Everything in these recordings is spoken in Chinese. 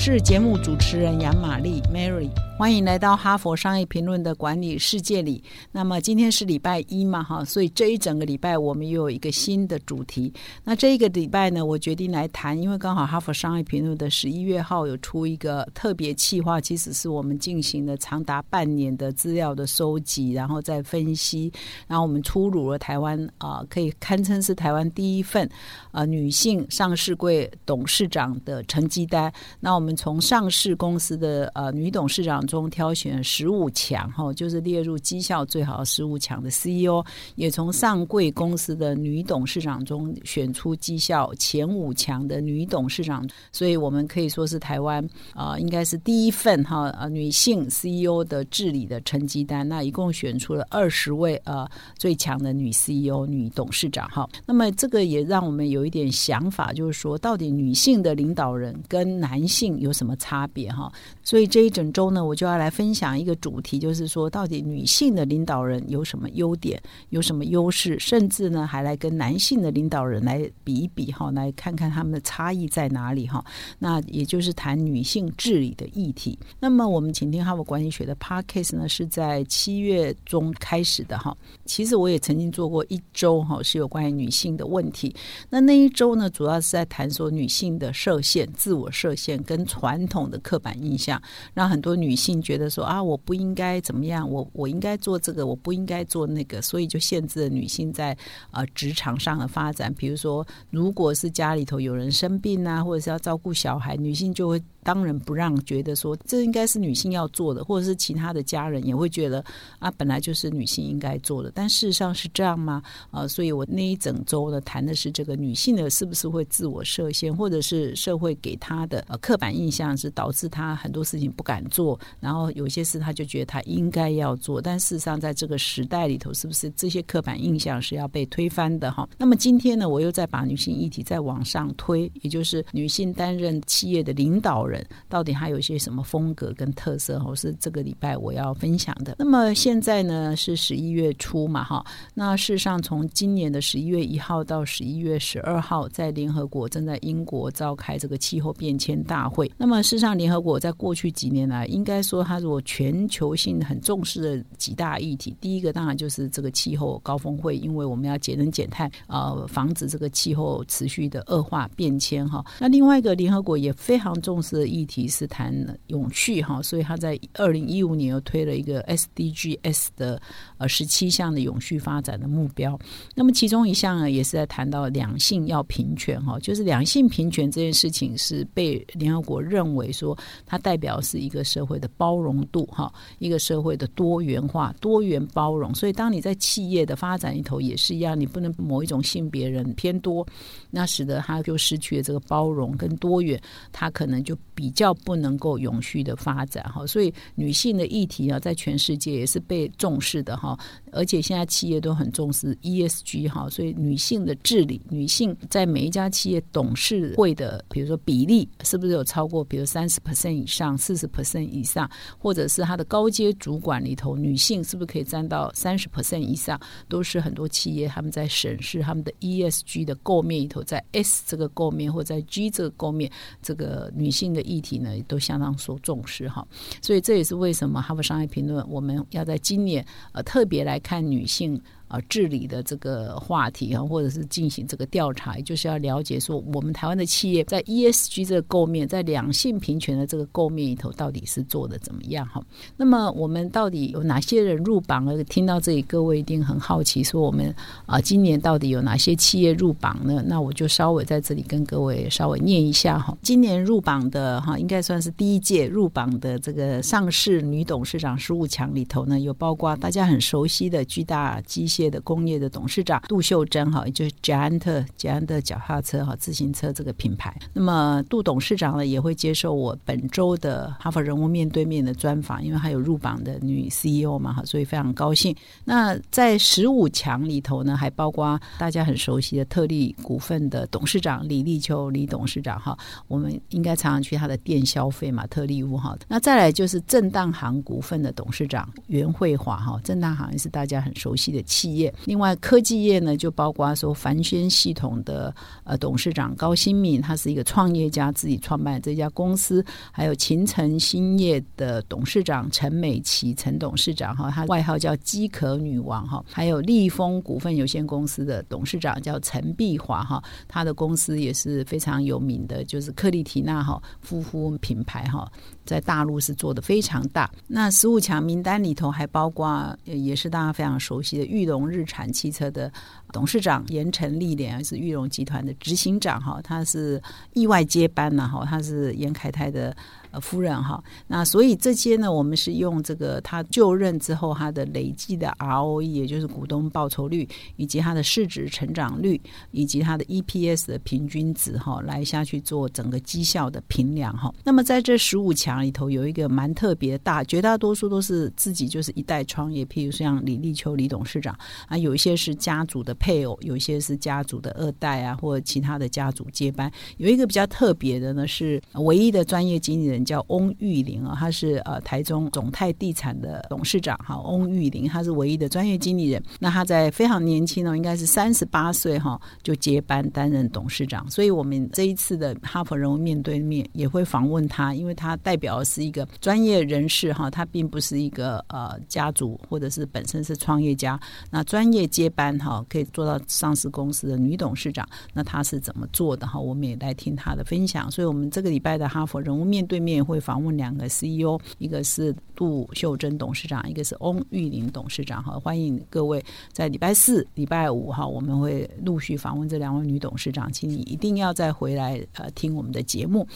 是节目主持人杨玛丽 Mary。欢迎来到哈佛商业评论的管理世界里。那么今天是礼拜一嘛，哈，所以这一整个礼拜我们又有一个新的主题。那这一个礼拜呢，我决定来谈，因为刚好哈佛商业评论的十一月号有出一个特别企划，其实是我们进行了长达半年的资料的收集，然后再分析，然后我们出炉了台湾啊，可以堪称是台湾第一份啊女性上市柜董事长的成绩单。那我们我们从上市公司的呃女董事长。中挑选十五强哈，就是列入绩效最好的十五强的 CEO，也从上柜公司的女董事长中选出绩效前五强的女董事长，所以我们可以说是台湾啊，应该是第一份哈呃女性 CEO 的治理的成绩单。那一共选出了二十位呃最强的女 CEO、女董事长哈。那么这个也让我们有一点想法，就是说到底女性的领导人跟男性有什么差别哈？所以这一整周呢，我。就要来分享一个主题，就是说，到底女性的领导人有什么优点，有什么优势，甚至呢，还来跟男性的领导人来比一比哈，来看看他们的差异在哪里哈。那也就是谈女性治理的议题。那么，我们请听哈佛管理学的 Podcast 呢，是在七月中开始的哈。其实我也曾经做过一周哈，是有关于女性的问题。那那一周呢，主要是在谈说女性的设限、自我设限跟传统的刻板印象，让很多女性。觉得说啊，我不应该怎么样，我我应该做这个，我不应该做那个，所以就限制了女性在呃职场上的发展。比如说，如果是家里头有人生病啊，或者是要照顾小孩，女性就会。当仁不让，觉得说这应该是女性要做的，或者是其他的家人也会觉得啊，本来就是女性应该做的。但事实上是这样吗？啊，所以我那一整周呢，谈的是这个女性的是不是会自我设限，或者是社会给她的呃刻板印象是导致她很多事情不敢做，然后有些事她就觉得她应该要做。但事实上，在这个时代里头，是不是这些刻板印象是要被推翻的？哈，那么今天呢，我又再把女性议题再往上推，也就是女性担任企业的领导人。到底还有一些什么风格跟特色？哈，是这个礼拜我要分享的。那么现在呢是十一月初嘛，哈。那事实上，从今年的十一月一号到十一月十二号，在联合国正在英国召开这个气候变迁大会。那么事实上，联合国在过去几年来，应该说它如果全球性很重视的几大议题，第一个当然就是这个气候高峰会，因为我们要节能减碳，呃，防止这个气候持续的恶化变迁，哈。那另外一个，联合国也非常重视。的议题是谈永续哈，所以他在二零一五年又推了一个 SDGs 的呃十七项的永续发展的目标。那么其中一项呢，也是在谈到两性要平权哈，就是两性平权这件事情是被联合国认为说它代表是一个社会的包容度哈，一个社会的多元化、多元包容。所以当你在企业的发展里头也是一样，你不能某一种性别人偏多，那使得他就失去了这个包容跟多元，他可能就。比较不能够永续的发展哈，所以女性的议题啊，在全世界也是被重视的哈。而且现在企业都很重视 ESG 哈，所以女性的治理，女性在每一家企业董事会的，比如说比例是不是有超过，比如三十 percent 以上、四十 percent 以上，或者是它的高阶主管里头，女性是不是可以占到三十 percent 以上，都是很多企业他们在审视他们的 ESG 的构面里头，在 S 这个构面或在 G 这个构面，这个女性的。议题呢都相当受重视哈，所以这也是为什么《哈佛商业评论》我们要在今年呃特别来看女性。啊，治理的这个话题啊，或者是进行这个调查，就是要了解说，我们台湾的企业在 ESG 这个构面，在两性平权的这个构面里头，到底是做的怎么样？哈，那么我们到底有哪些人入榜了？听到这里，各位一定很好奇，说我们啊，今年到底有哪些企业入榜呢？那我就稍微在这里跟各位稍微念一下哈。今年入榜的哈，应该算是第一届入榜的这个上市女董事长十五强里头呢，有包括大家很熟悉的巨大机械械。的工业的董事长杜秀珍哈，也就是捷安特捷安特脚踏车哈自行车这个品牌。那么杜董事长呢也会接受我本周的哈佛人物面对面的专访，因为还有入榜的女 CEO 嘛哈，所以非常高兴。那在十五强里头呢，还包括大家很熟悉的特力股份的董事长李立秋李董事长哈，我们应该常常去他的店消费嘛，特力屋哈。那再来就是正当行股份的董事长袁慧华哈，正当行也是大家很熟悉的企业。另外科技业呢，就包括说凡轩系统的呃董事长高新敏，他是一个创业家，自己创办这家公司。还有秦城兴业的董事长陈美琪陈董事长哈，他外号叫饥渴女王哈。还有立丰股份有限公司的董事长叫陈碧华哈，他的公司也是非常有名的，就是克丽缇娜哈夫妇品牌哈。在大陆是做的非常大，那十五强名单里头还包括，也是大家非常熟悉的玉龙日产汽车的董事长严成立连，是玉龙集团的执行长哈，他是意外接班了哈，他是严凯泰的。呃，夫人哈，那所以这些呢，我们是用这个他就任之后他的累计的 ROE，也就是股东报酬率，以及他的市值成长率，以及他的 EPS 的平均值哈，来下去做整个绩效的评量哈。那么在这十五强里头，有一个蛮特别大，绝大多数都是自己就是一代创业，譬如像李立秋李董事长啊，有一些是家族的配偶，有一些是家族的二代啊，或者其他的家族接班。有一个比较特别的呢，是唯一的专业经理人。叫翁玉玲啊，他是呃台中总泰地产的董事长哈，翁玉玲他是唯一的专业经理人。那他在非常年轻哦，应该是三十八岁哈，就接班担任董事长。所以我们这一次的哈佛人物面对面也会访问他，因为他代表的是一个专业人士哈，他并不是一个呃家族或者是本身是创业家。那专业接班哈，可以做到上市公司的女董事长，那他是怎么做的哈？我们也来听他的分享。所以我们这个礼拜的哈佛人物面对面。面会访问两个 CEO，一个是杜秀珍董事长，一个是翁玉玲董事长。哈，欢迎各位在礼拜四、礼拜五哈，我们会陆续访问这两位女董事长，请你一定要再回来呃听我们的节目。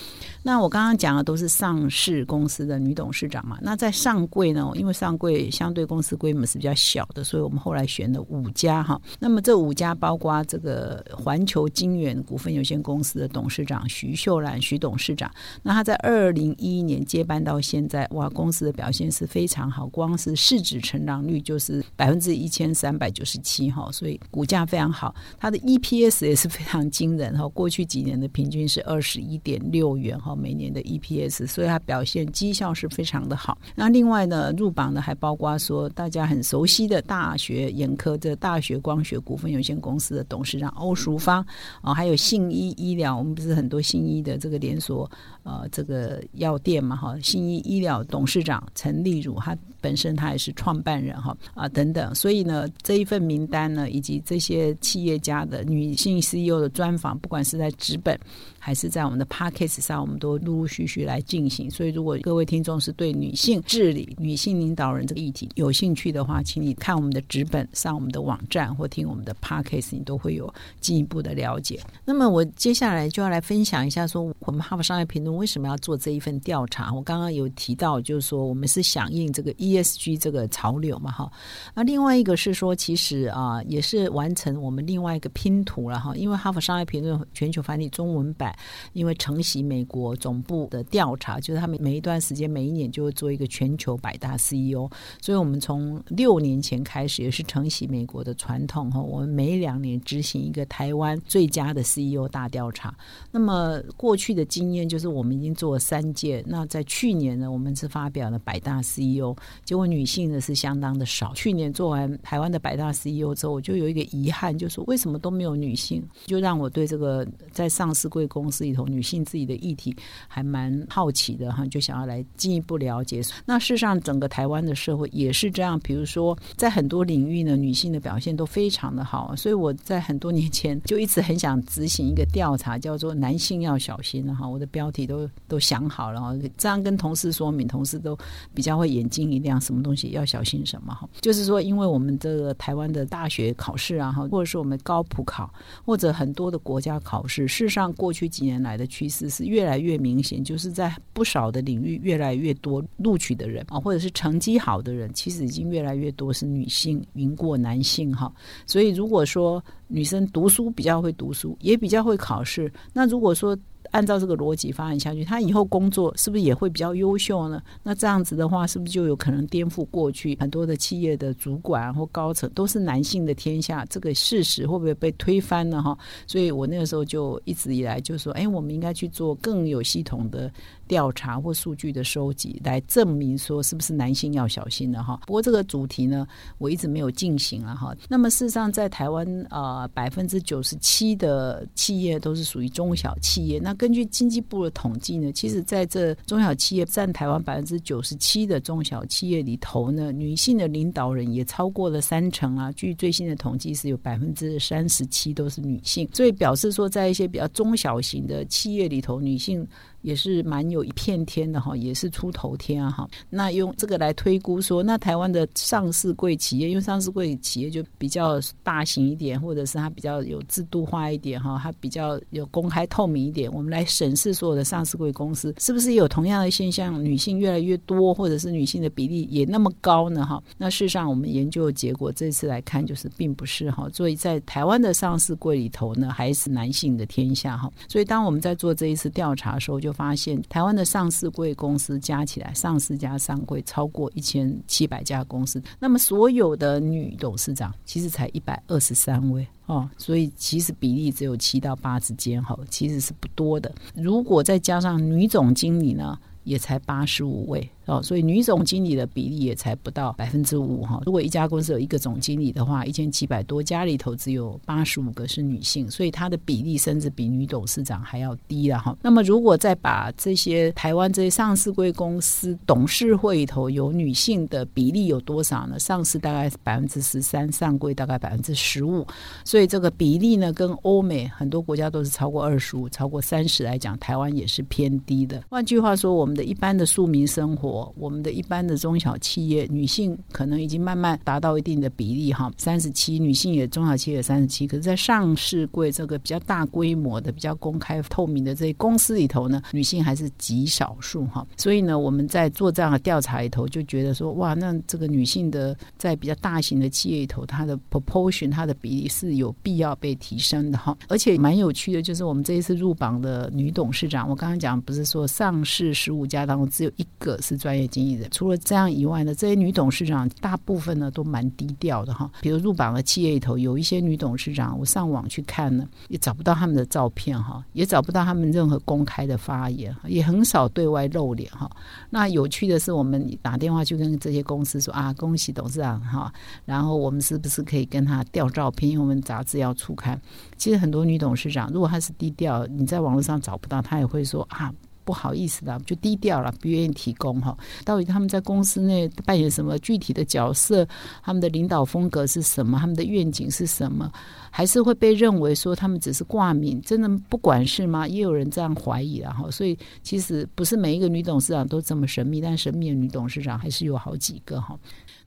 那我刚刚讲的都是上市公司的女董事长嘛？那在上柜呢？因为上柜相对公司规模是比较小的，所以我们后来选了五家哈。那么这五家包括这个环球金源股份有限公司的董事长徐秀兰徐董事长，那他在二零。零一一年接班到现在，哇，公司的表现是非常好，光是市值成长率就是百分之一千三百九十七哈，所以股价非常好，它的 EPS 也是非常惊人哈，过去几年的平均是二十一点六元哈，每年的 EPS，所以它表现绩效是非常的好。那另外呢，入榜的还包括说大家很熟悉的大学眼科的大学光学股份有限公司的董事长欧淑芳啊，还有信医医疗，我们不是很多信医的这个连锁。呃，这个药店嘛，哈，信义医疗董事长陈丽茹，他本身他也是创办人，哈啊等等，所以呢，这一份名单呢，以及这些企业家的女性 CEO 的专访，不管是在纸本。还是在我们的 p a c k a g e 上，我们都陆陆续续来进行。所以，如果各位听众是对女性治理、女性领导人这个议题有兴趣的话，请你看我们的纸本，上我们的网站或听我们的 p a c k a g e 你都会有进一步的了解。那么，我接下来就要来分享一下，说我们哈佛商业评论为什么要做这一份调查。我刚刚有提到，就是说我们是响应这个 ESG 这个潮流嘛，哈。那另外一个是说，其实啊，也是完成我们另外一个拼图了哈。因为哈佛商业评论全球繁体中文版。因为承袭美国总部的调查，就是他们每一段时间每一年就会做一个全球百大 CEO，所以我们从六年前开始也是承袭美国的传统哈，我们每两年执行一个台湾最佳的 CEO 大调查。那么过去的经验就是我们已经做了三届，那在去年呢，我们是发表了百大 CEO，结果女性呢是相当的少。去年做完台湾的百大 CEO 之后，我就有一个遗憾，就是为什么都没有女性，就让我对这个在上市贵公。司里头女性自己的议题还蛮好奇的哈，就想要来进一步了解。那事实上，整个台湾的社会也是这样。比如说，在很多领域呢，女性的表现都非常的好。所以我在很多年前就一直很想执行一个调查，叫做“男性要小心”哈。我的标题都都想好了，这样跟同事说明，同事都比较会眼睛一亮，讲什么东西要小心什么哈。就是说，因为我们这个台湾的大学考试啊哈，或者是我们高普考，或者很多的国家考试，事实上过去。几年来的趋势是越来越明显，就是在不少的领域越来越多录取的人啊，或者是成绩好的人，其实已经越来越多是女性赢过男性哈。所以如果说女生读书比较会读书，也比较会考试，那如果说按照这个逻辑发展下去，他以后工作是不是也会比较优秀呢？那这样子的话，是不是就有可能颠覆过去很多的企业的主管或高层都是男性的天下？这个事实会不会被推翻呢？哈，所以我那个时候就一直以来就说，哎，我们应该去做更有系统的。调查或数据的收集，来证明说是不是男性要小心的哈。不过这个主题呢，我一直没有进行了哈。那么事实上，在台湾啊，百分之九十七的企业都是属于中小企业。那根据经济部的统计呢，其实在这中小企业占台湾百分之九十七的中小企业里头呢，女性的领导人也超过了三成啊。据最新的统计，是有百分之三十七都是女性，所以表示说，在一些比较中小型的企业里头，女性。也是蛮有一片天的哈，也是出头天啊哈。那用这个来推估说，那台湾的上市贵企业，因为上市贵企业就比较大型一点，或者是它比较有制度化一点哈，它比较有公开透明一点。我们来审视所有的上市贵公司，是不是有同样的现象，女性越来越多，或者是女性的比例也那么高呢哈？那事实上，我们研究的结果这次来看，就是并不是哈。所以在台湾的上市柜里头呢，还是男性的天下哈。所以当我们在做这一次调查的时候，就发现台湾的上市贵公司加起来，上市加上贵超过一千七百家公司。那么所有的女董事长其实才一百二十三位哦，所以其实比例只有七到八之间哈，其实是不多的。如果再加上女总经理呢，也才八十五位。哦，所以女总经理的比例也才不到百分之五哈。如果一家公司有一个总经理的话，一千七百多家里头只有八十五个是女性，所以她的比例甚至比女董事长还要低了哈。那么如果再把这些台湾这些上市贵公司董事会里头有女性的比例有多少呢？上市大概百分之十三，上柜大概百分之十五，所以这个比例呢，跟欧美很多国家都是超过二十五、超过三十来讲，台湾也是偏低的。换句话说，我们的一般的庶民生活。我们的一般的中小企业，女性可能已经慢慢达到一定的比例哈，三十七，女性也中小企业三十七，可是，在上市柜这个比较大规模的、比较公开透明的这些公司里头呢，女性还是极少数哈。所以呢，我们在做这样的调查里头，就觉得说，哇，那这个女性的在比较大型的企业里头，它的 proportion 它的比例是有必要被提升的哈。而且蛮有趣的，就是我们这一次入榜的女董事长，我刚刚讲不是说上市十五家当中只有一个是。专业经理人，除了这样以外呢，这些女董事长大部分呢都蛮低调的哈。比如入榜的企业里头，有一些女董事长，我上网去看呢，也找不到他们的照片哈，也找不到他们任何公开的发言，也很少对外露脸哈。那有趣的是，我们打电话去跟这些公司说啊，恭喜董事长哈，然后我们是不是可以跟他调照片？因为我们杂志要出刊。其实很多女董事长，如果她是低调，你在网络上找不到，她也会说啊。不好意思的，就低调了，不愿意提供哈。到底他们在公司内扮演什么具体的角色？他们的领导风格是什么？他们的愿景是什么？还是会被认为说他们只是挂名？真的不管事吗？也有人这样怀疑了哈。所以其实不是每一个女董事长都这么神秘，但神秘的女董事长还是有好几个哈。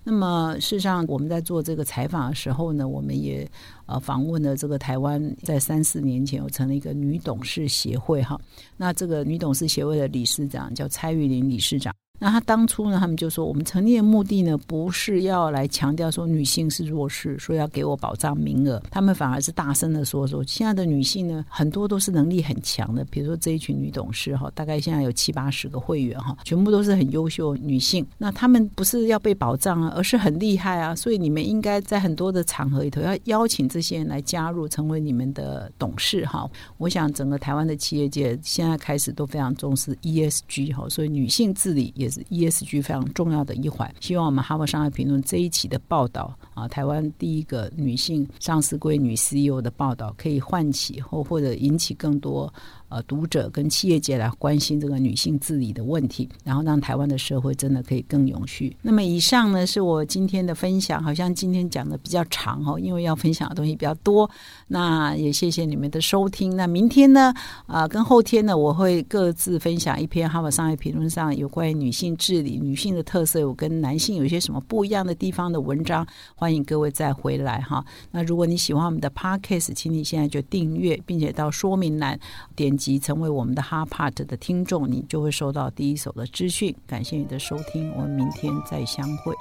那么事实上，我们在做这个采访的时候呢，我们也呃访问了这个台湾在三四年前有成立一个女董事协会哈。那这个女董事协会的理事长叫蔡玉林理事长。那他当初呢？他们就说，我们成立的目的呢，不是要来强调说女性是弱势，说要给我保障名额。他们反而是大声的说说，现在的女性呢，很多都是能力很强的。比如说这一群女董事哈，大概现在有七八十个会员哈，全部都是很优秀女性。那他们不是要被保障啊，而是很厉害啊。所以你们应该在很多的场合里头要邀请这些人来加入，成为你们的董事哈。我想整个台湾的企业界现在开始都非常重视 ESG 哈，所以女性治理也。也是 ESG 非常重要的一环。希望我们《哈佛商业评论》这一期的报道啊，台湾第一个女性上市归女 CEO 的报道，可以唤起或或者引起更多。呃，读者跟企业界来关心这个女性治理的问题，然后让台湾的社会真的可以更永续。那么以上呢，是我今天的分享，好像今天讲的比较长哦，因为要分享的东西比较多。那也谢谢你们的收听。那明天呢，啊，跟后天呢，我会各自分享一篇《哈佛商业评论》上有关于女性治理、女性的特色，我跟男性有些什么不一样的地方的文章。欢迎各位再回来哈。那如果你喜欢我们的 Podcast，请你现在就订阅，并且到说明栏点。及成为我们的 Hard Part 的听众，你就会收到第一手的资讯。感谢你的收听，我们明天再相会。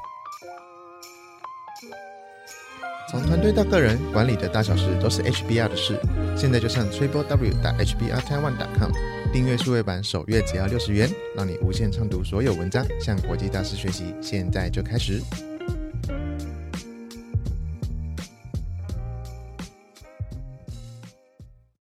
从团队到个人，管理的大小事都是 HBR 的事。现在就上 triple w 打 HBR Taiwan com 订阅数位版，首月只要六十元，让你无限畅读所有文章，向国际大师学习。现在就开始。